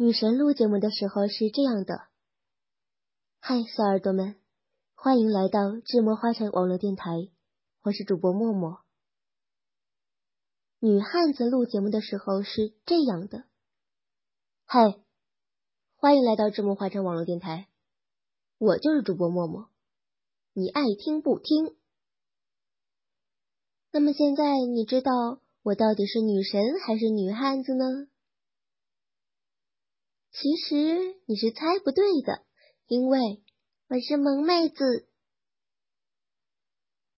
女神录节目的时候是这样的。嗨，小耳朵们，欢迎来到智墨花城网络电台，我是主播默默。女汉子录节目的时候是这样的。嗨，欢迎来到智墨花城网络电台，我就是主播默默，你爱听不听？那么现在你知道我到底是女神还是女汉子呢？其实你是猜不对的，因为我是萌妹子。